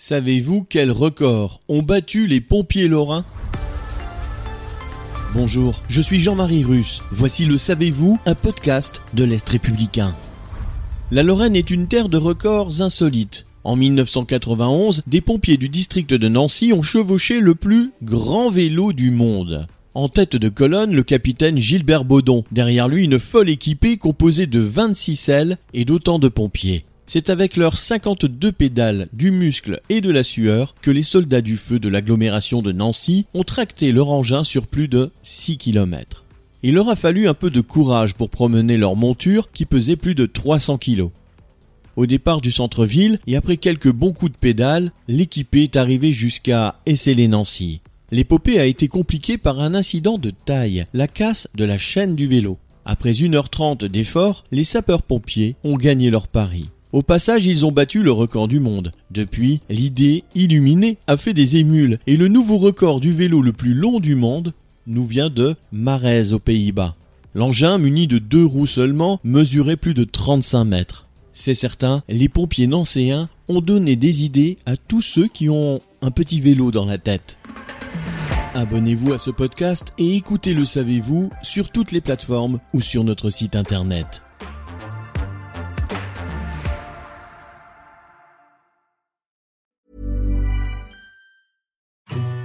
Savez-vous quels records ont battu les pompiers lorrains? Bonjour, je suis Jean-Marie Russe. Voici le Savez-vous, un podcast de l'Est républicain. La Lorraine est une terre de records insolites. En 1991, des pompiers du district de Nancy ont chevauché le plus grand vélo du monde. En tête de colonne, le capitaine Gilbert Baudon. Derrière lui, une folle équipée composée de 26 ailes et d'autant de pompiers. C'est avec leurs 52 pédales, du muscle et de la sueur que les soldats du feu de l'agglomération de Nancy ont tracté leur engin sur plus de 6 km. Il leur a fallu un peu de courage pour promener leur monture qui pesait plus de 300 kg. Au départ du centre-ville et après quelques bons coups de pédale, l'équipée est arrivée jusqu'à Essélé-Nancy. L'épopée a été compliquée par un incident de taille, la casse de la chaîne du vélo. Après 1h30 d'effort, les sapeurs-pompiers ont gagné leur pari. Au passage, ils ont battu le record du monde. Depuis, l'idée illuminée a fait des émules et le nouveau record du vélo le plus long du monde nous vient de Marez aux Pays-Bas. L'engin, muni de deux roues seulement, mesurait plus de 35 mètres. C'est certain, les pompiers nancéens ont donné des idées à tous ceux qui ont un petit vélo dans la tête. Abonnez-vous à ce podcast et écoutez Le Savez-vous sur toutes les plateformes ou sur notre site internet.